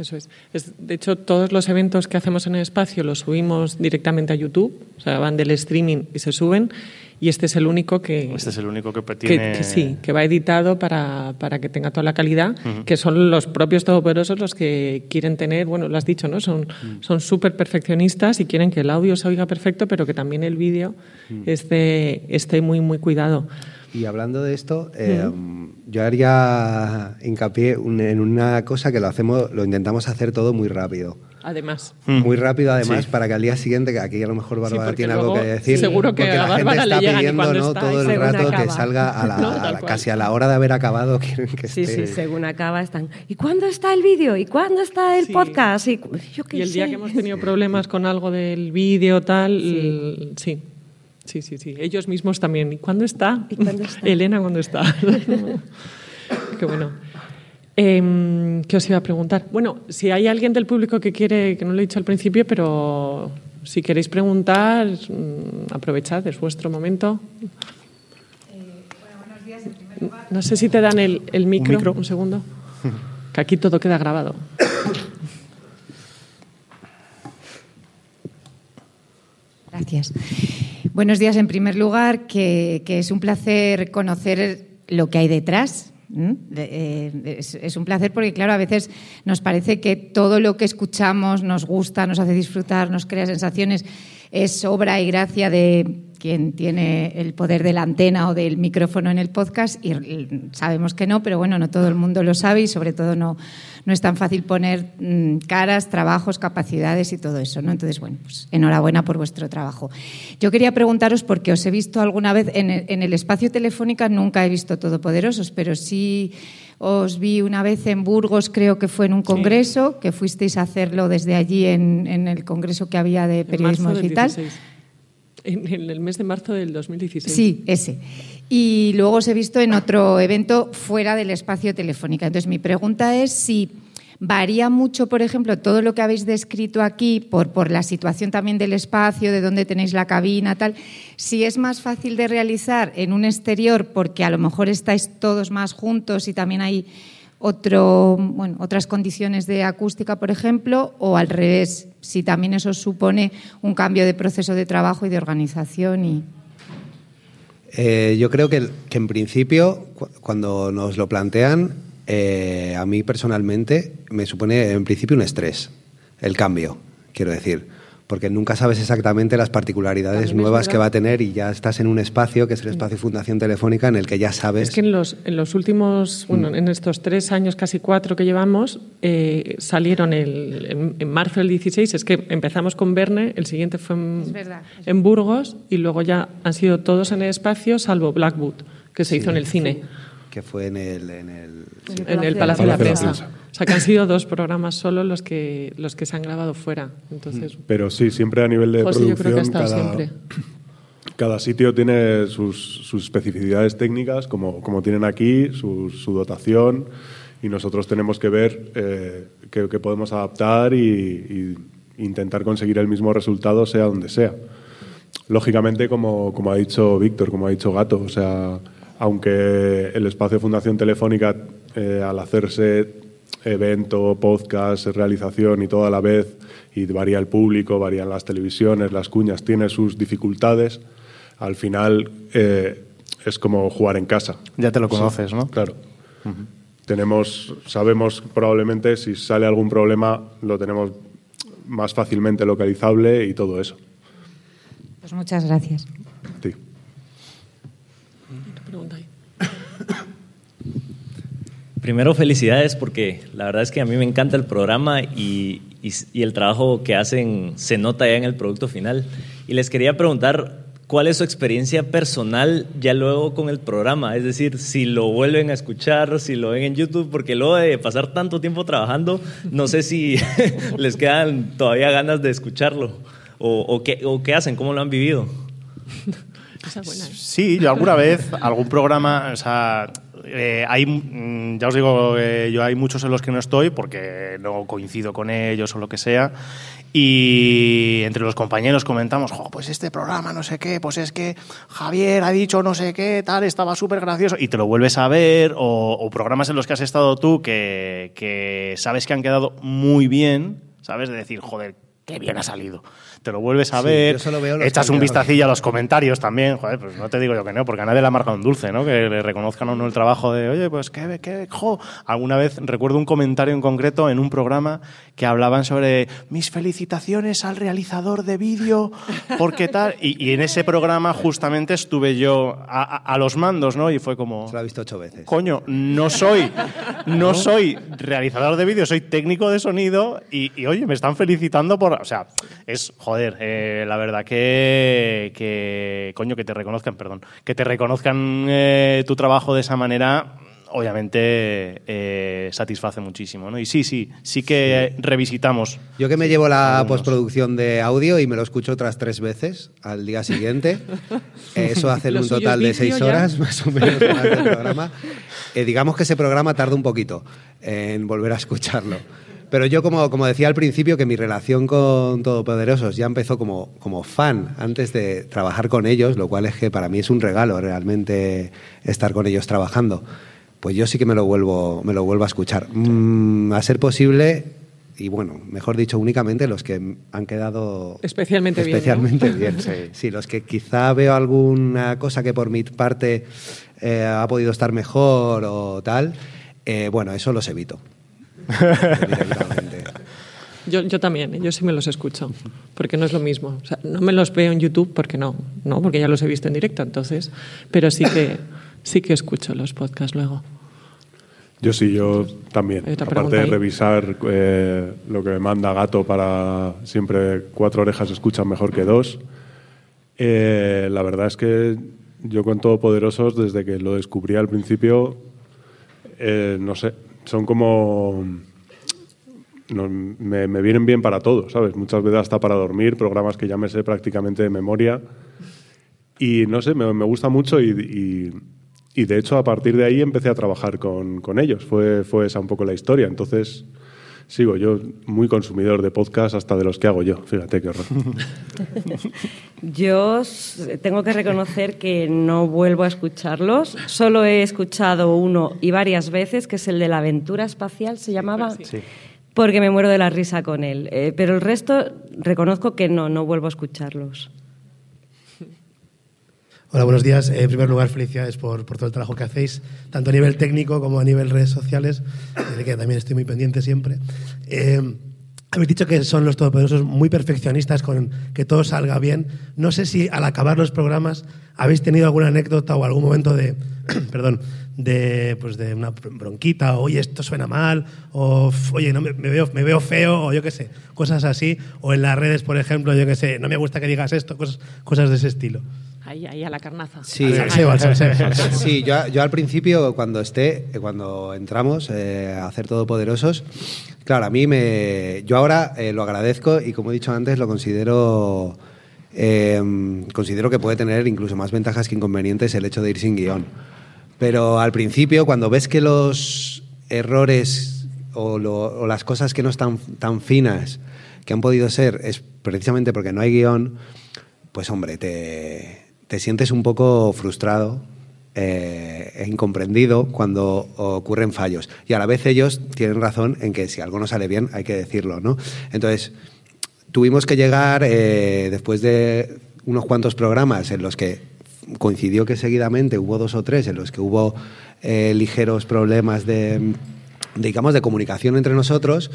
Eso es. Es- De hecho, todos los eventos que hacemos en el espacio los subimos directamente a YouTube, o sea, van del streaming y se suben, y este es el único que, Este es el único que tiene... que sí, que va editado para, para que tenga toda la calidad, que son los propios todopoderosos los que quieren tener, bueno, lo has dicho, ¿no? Son son súper perfeccionistas y quieren que el audio se oiga perfecto, pero que también el vídeo esté, esté muy, muy cuidado. Y hablando de esto, eh, yo haría hincapié un- en una cosa que lo hacemos, lo intentamos hacer todo muy rápido. Además. Mm. Muy rápido, además, Sí. para que al día siguiente, que aquí a lo mejor Bárbara porque tiene algo que decir. seguro que porque a la gente está pidiendo ¿no? está, todo el rato que salga a la, No, a tal la- cual. casi a la hora de haber acabado. Quieren que Sí, esté. sí, según acaba están. ¿Y cuándo está el vídeo? ¿Y cuándo está el Sí. podcast? Y, yo qué Y el día que hemos tenido problemas con algo del vídeo, tal, Sí. Sí. Sí, sí. Ellos mismos también. ¿Y cuándo está? ¿Y cuándo está? Elena, ¿cuándo está? Qué bueno. Em, ¿Qué os iba a preguntar? Bueno, si hay alguien del público que quiere, que no lo he dicho al principio, pero si queréis preguntar, mm, aprovechad, es vuestro momento. No sé si te dan el, el micro, micro? un segundo. Que aquí todo queda grabado. Gracias. Buenos días en primer lugar, que, que es un placer conocer lo que hay detrás. eh, es un placer porque, claro, a veces nos parece que todo lo que escuchamos nos gusta, nos hace disfrutar, nos crea sensaciones. Es obra y gracia de quien tiene el poder de la antena o del micrófono en el podcast y sabemos que no, pero bueno, no todo el mundo lo sabe y sobre todo no, no es tan fácil poner mm, caras, trabajos, capacidades y todo eso, ¿no? Entonces, bueno, pues enhorabuena por vuestro trabajo. Yo quería preguntaros, porque os he visto alguna vez en el, espacio telefónica, nunca he visto Todopoderosos, pero sí os vi una vez en Burgos, creo que fue en un congreso, que fuisteis a hacerlo desde allí en, en, el congreso que había de periodismo digital. En, en el mes de marzo del 2016. Sí, ese. Y luego os he visto en otro evento fuera del espacio telefónica. Entonces, mi pregunta es si varía mucho, por ejemplo, todo lo que habéis descrito aquí por, por la situación también del espacio, de dónde tenéis la cabina, tal, si es más fácil de realizar en un exterior porque a lo mejor estáis todos más juntos y también hay otro, bueno, otras condiciones de acústica, por ejemplo, o al revés, si también eso supone un cambio de proceso de trabajo y de organización. Y... Eh, yo creo que, en principio, cuando nos lo plantean, eh, a mí personalmente me supone en principio un estrés, el cambio, quiero decir porque nunca sabes exactamente las particularidades nuevas que va a tener y ya estás en un espacio que es el espacio Fundación Telefónica en el que ya sabes. Es que en los, en los últimos, bueno, mm. en estos tres años, casi cuatro que llevamos, eh, salieron el, en, marzo del 16, es que empezamos con Verne, el siguiente fue en, en, Burgos y luego ya han sido todos en el espacio, salvo Blackwood, que se hizo en el cine. Que fue en el, en el, en el Palacio, de la Prensa. O sea, que han sido dos programas solo los que, los que se han grabado fuera. Entonces, mm. Pero sí, siempre a nivel de José, producción, yo creo que ha cada, siempre. cada sitio tiene sus, sus especificidades técnicas, como, como tienen aquí, su, su, dotación, y nosotros tenemos que ver eh, qué, qué, podemos adaptar y, y, intentar conseguir el mismo resultado, sea donde sea. Lógicamente, como, como ha dicho Víctor, como ha dicho Gato, o sea, aunque el espacio de Fundación Telefónica, eh, al hacerse evento, podcast, realización y todo a la vez, y varía el público, varían las televisiones, las cuñas, tiene sus dificultades, al final eh, es como jugar en casa. Ya te lo conoces, sí, ¿no? Claro. Uh -huh. Tenemos, sabemos probablemente si sale algún problema, lo tenemos más fácilmente localizable y todo eso. Pues muchas gracias. Sí. Primero, felicidades porque la verdad es que a mí me encanta el programa y, y, y, el trabajo que hacen se nota ya en el producto final. Y les quería preguntar cuál es su experiencia personal ya luego con el programa, es decir, si lo vuelven a escuchar, si lo ven en YouTube, porque luego de pasar tanto tiempo trabajando, no sé si les quedan todavía ganas de escucharlo o, o, qué, o qué hacen, cómo lo han vivido. Sí, yo alguna vez, algún programa, o sea, eh, hay, mm, ya os digo, yo hay muchos en los que no estoy porque no coincido con ellos o lo que sea. Y entre los compañeros comentamos, pues este programa no sé qué, pues es que Javier ha dicho no sé qué, tal, estaba súper gracioso. Y te lo vuelves a ver, o, o, programas en los que has estado tú que, que sabes que han quedado muy bien, ¿sabes? De decir, joder, qué bien ha salido te lo vuelves a sí, ver, echas un vistacillo a los comentarios también, joder, pues no te digo yo que no, porque a nadie le ha marcado un dulce, ¿no? Que le reconozcan a uno el trabajo de, oye, pues qué, qué, jo. Alguna vez recuerdo un comentario en concreto en un programa que hablaban sobre mis felicitaciones al realizador de vídeo, porque tal, y, y, en ese programa justamente estuve yo a, a, a, los mandos, ¿no? Y fue como... Se lo ha visto ocho veces. Coño, no soy, no, ¿No? soy realizador de vídeo, soy técnico de sonido y, y, oye, me están felicitando por, o sea, es, joder, eh, la verdad que, que, coño, que te reconozcan, perdón, que te reconozcan eh, tu trabajo de esa manera, obviamente eh, satisface muchísimo, ¿no? Y sí, sí, sí que sí. revisitamos. Yo que me llevo la algunos. postproducción de audio y me lo escucho otras tres veces al día siguiente, eso hace un total de seis horas, ya. más o menos, más del programa. Eh, digamos que ese programa tarda un poquito en volver a escucharlo. Pero yo, como, como decía al principio, que mi relación con Todopoderosos ya empezó como, como fan antes de trabajar con ellos, lo cual es que para mí es un regalo realmente estar con ellos trabajando. Pues yo sí que me lo vuelvo, me lo vuelvo a escuchar. Mm, a ser posible, y bueno, mejor dicho, únicamente los que han quedado especialmente, especialmente bien. bien. ¿no? sí. sí, los que quizá veo alguna cosa que por mi parte eh, ha podido estar mejor o tal, eh, bueno, eso los evito. Yo, yo también, ¿eh? yo sí me los escucho, porque no es lo mismo. O sea, no me los veo en YouTube porque no, no, porque ya los he visto en directo, entonces, pero sí que, sí que escucho los podcasts luego. Yo sí, yo también. Aparte de ahí. revisar eh, lo que me manda Gato para siempre cuatro orejas escuchan mejor que dos, eh, la verdad es que yo con Todopoderosos, desde que lo descubrí al principio, eh, no sé, son como... me, vienen bien para todo, ¿sabes? Muchas veces hasta para dormir, programas que ya me sé prácticamente de memoria. Y no sé, me, me gusta mucho y, y- y de hecho a partir de ahí empecé a trabajar con, con ellos. Fue, fue esa un poco la historia. Entonces sigo yo muy consumidor de podcast hasta de los que hago yo. Fíjate qué horror. Yo tengo que reconocer que no vuelvo a escucharlos. Solo he escuchado uno y varias veces, que es el de la aventura espacial, se llamaba. Porque me muero de la risa con él. Eh, pero el resto reconozco que no, no vuelvo a escucharlos. Hola, buenos días. Eh, en primer lugar, felicidades por, por todo el trabajo que hacéis, tanto a nivel técnico como a nivel redes sociales, del que también estoy muy pendiente siempre. Eh, habéis dicho que son los todopoderosos muy perfeccionistas con que todo salga bien. No sé si al acabar los programas habéis tenido alguna anécdota o algún momento de, perdón, de, pues de una bronquita, o, oye, esto suena mal, o "F- oye, no, me, me veo, me veo feo, o yo qué sé, cosas así. O en las redes, por ejemplo, yo qué sé, no me gusta que digas esto, cosas, cosas de ese estilo. Ahí, ahí a la carnaza. Sí, salseo, salseo. Sí, yo, yo al principio, cuando esté, cuando entramos eh, a hacer Todopoderosos, claro, a mí me. Yo ahora eh, lo agradezco y, como he dicho antes, lo considero. eh, considero que puede tener incluso más ventajas que inconvenientes el hecho de ir sin guion. Pero al principio, cuando ves que los errores o, lo- o las cosas que no están tan finas que han podido ser es precisamente porque no hay guion, pues hombre, te, te sientes un poco frustrado eh, e incomprendido cuando ocurren fallos. Y a la vez ellos tienen razón en que si algo no sale bien hay que decirlo, ¿no? Entonces, tuvimos que llegar eh, después de unos cuantos programas en los que coincidió que seguidamente hubo dos o tres en los que hubo eh, ligeros problemas de, digamos, de comunicación entre nosotros.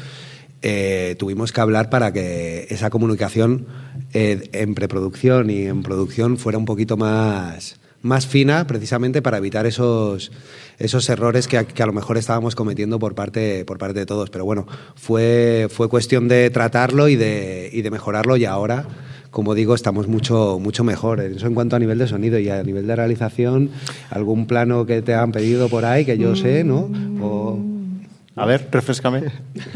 Eh, tuvimos que hablar para que esa comunicación eh, en preproducción y en producción fuera un poquito más, más fina, precisamente para evitar esos, esos errores que a, que a lo mejor estábamos cometiendo por parte, por parte de todos. Pero bueno, fue, fue cuestión de tratarlo y de, y de mejorarlo y ahora, como digo, estamos mucho, mucho mejor. Eso en cuanto a nivel de sonido y a nivel de realización, algún plano que te han pedido por ahí que yo sé, ¿no? O A ver, refrescame.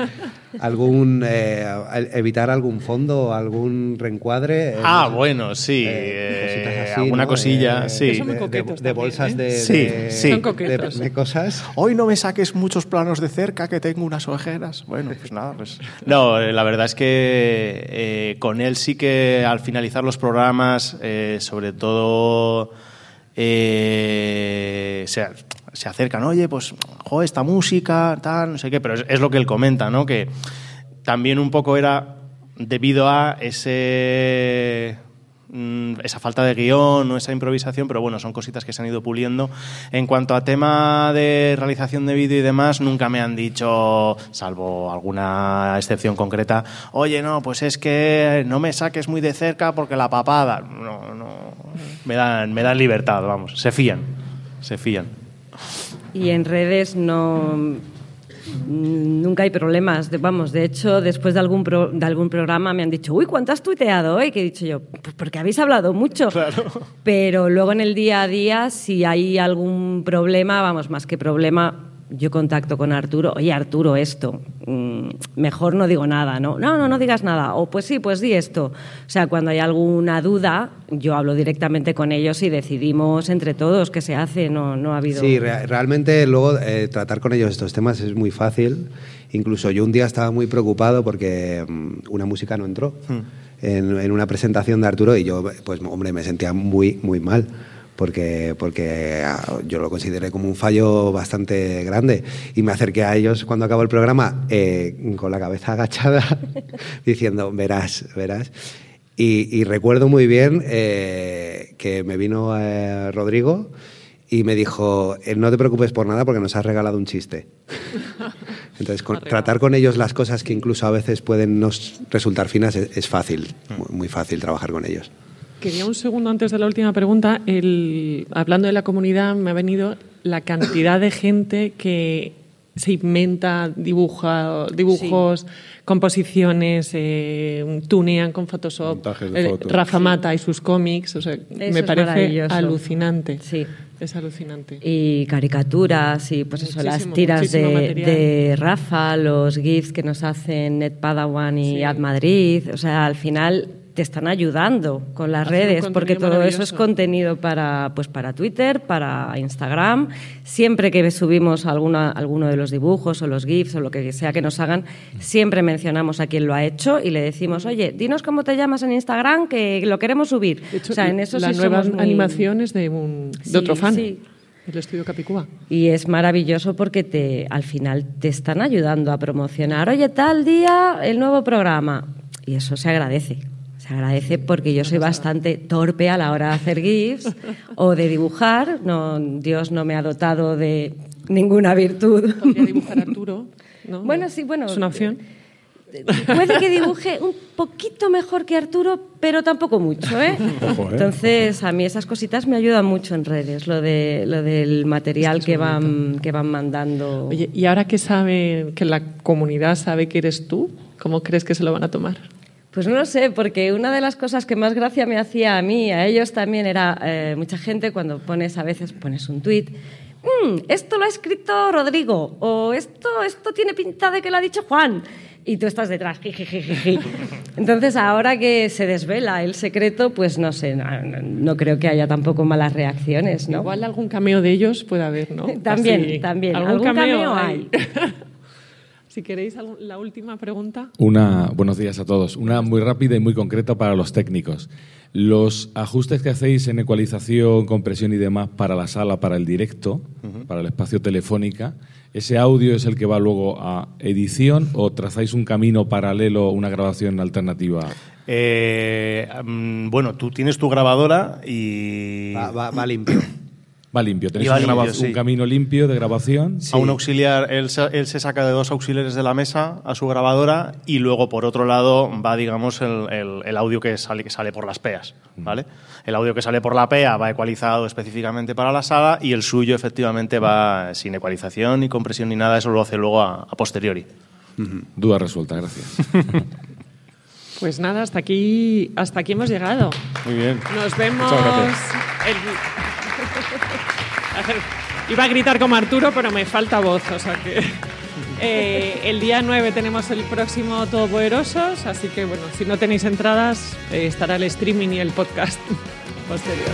algún eh, evitar algún fondo, algún reencuadre. eh, Ah, sé. bueno, sí. Eh, eh, así, alguna ¿no? cosilla, Eh, sí. Que son muy de- bolsas ¿eh? de, Sí, de- sí. Son de- coquetos. de cosas. Hoy no me saques muchos planos de cerca, que tengo unas ojeras. Bueno, pues nada, pues. No, eh, la verdad es que eh, con él sí que al finalizar los programas, eh, sobre todo. eh, se, se acercan, oye, pues, jo, esta música, tal, no sé qué, pero es, lo que él comenta, ¿no? Que también un poco era debido a ese mm, esa falta de guion o esa improvisación, pero bueno, son cositas que se han ido puliendo. En cuanto a tema de realización de vídeo y demás, nunca me han dicho, salvo alguna excepción concreta, oye, no, pues es que no me saques muy de cerca porque la papada. No, no, me dan, me dan libertad, vamos, se fían, se fían. Y en redes no nunca hay problemas. Vamos, de hecho, después de algún pro- de algún programa me han dicho, uy, ¿cuánto has tuiteado hoy? Que he dicho yo, pues porque habéis hablado mucho. Pero luego en el día a día, si hay algún problema, vamos, más que problema, yo contacto con Arturo, oye Arturo, esto, mm, mejor no digo nada, ¿no? No, no, no digas nada. O pues sí, pues di esto. O sea, cuando hay alguna duda, yo hablo directamente con ellos y decidimos entre todos qué se hace, no, no ha habido... Sí, rea- realmente luego eh, tratar con ellos estos temas es muy fácil. Incluso yo un día estaba muy preocupado porque mm, una música no entró en, en una presentación de Arturo y yo, pues hombre, me sentía muy, muy mal. Porque, porque ah, yo lo consideré como un fallo bastante grande. Y me acerqué a ellos cuando acabó el programa eh, con la cabeza agachada, diciendo, verás, verás. Y, y recuerdo muy bien eh, que me vino eh, Rodrigo y me dijo, eh, no te preocupes por nada porque nos has regalado un chiste. Entonces, con, tratar con ellos las cosas que incluso a veces pueden no resultar finas es, es fácil, muy, muy fácil trabajar con ellos. Quería un segundo antes de la última pregunta. El, hablando de la comunidad, me ha venido la cantidad de gente que se inventa dibuja, dibujos, composiciones, eh, tunean con Photoshop. Eh. Rafa Mata y sus cómics. O sea, me parece alucinante. Sí. Es alucinante. Y caricaturas y pues eso, las tiras de, Rafa, los GIFs que nos hacen Net Padawan y Sí. Ad Madrid. O sea, al final te están ayudando con las redes, porque todo eso es contenido para, pues para Twitter, para Instagram. Siempre que subimos alguna, alguno de los dibujos o los GIFs o lo que sea que nos hagan, siempre mencionamos a quien lo ha hecho y le decimos, oye, dinos cómo te llamas en Instagram, que lo queremos subir. De hecho, o sea, en eso la sí nueva somos muy- animación es de, un, de otro fan, sí. el estudio Capicúa. Y es maravilloso porque te, al final te están ayudando a promocionar. Oye, tal día el nuevo programa. Y eso se agradece. Se agradece porque yo soy bastante torpe a la hora de hacer GIFs o de dibujar. No, Dios no me ha dotado de ninguna virtud. Podría dibujar Arturo. ¿no? Bueno, sí, bueno. Es una opción. Puede que dibuje un poquito mejor que Arturo, pero tampoco mucho, ¿eh? Ojo, ¿eh? Entonces, a mí esas cositas me ayudan mucho en redes, lo, de, lo del material que, van, que van mandando. Oye, ¿y ahora que sabe, que la comunidad sabe que eres tú? ¿Cómo crees que se lo van a tomar? Pues no lo sé, porque una de las cosas que más gracia me hacía a mí, a ellos también, era eh, mucha gente cuando pones a veces pones un tuit. "Mm, esto lo ha escrito Rodrigo o esto, esto tiene pinta de que lo ha dicho Juan y tú estás detrás. Entonces ahora que se desvela el secreto, pues no sé, no, creo que haya tampoco malas reacciones, ¿no? Igual algún cameo de ellos puede haber, ¿no? También, Así, también. Algún cameo hay. si queréis algún- la última pregunta. Una, buenos días a todos. Una muy rápida y muy concreta para los técnicos. Los ajustes que hacéis en ecualización, compresión y demás para la sala, para el directo, para el espacio telefónica, ¿ese audio es el que va luego a edición o trazáis un camino paralelo, una grabación alternativa? Eh, mm, bueno, tú tienes tu grabadora y Va, va- va limpio. Va limpio, tenéis un, graba- limpio, sí. un camino limpio de grabación. a un auxiliar, él, se- él se saca de dos auxiliares de la mesa a su grabadora y luego por otro lado va, digamos, el, el- el audio que sale, que sale por las PEAs, ¿vale? El audio que sale por la PEA va ecualizado específicamente para la sala y el suyo efectivamente va sin ecualización ni compresión ni nada, eso lo hace luego a, a posteriori. Duda resuelta, gracias. Pues nada, hasta aquí, hasta aquí hemos llegado. Muy bien. Nos vemos. Muchas gracias. el- Iba a gritar como Arturo, pero me falta voz, o sea que. Eh, el día 9 tenemos el próximo Todopoderosos, así que bueno, si no tenéis entradas, eh, estará el streaming y el podcast posterior.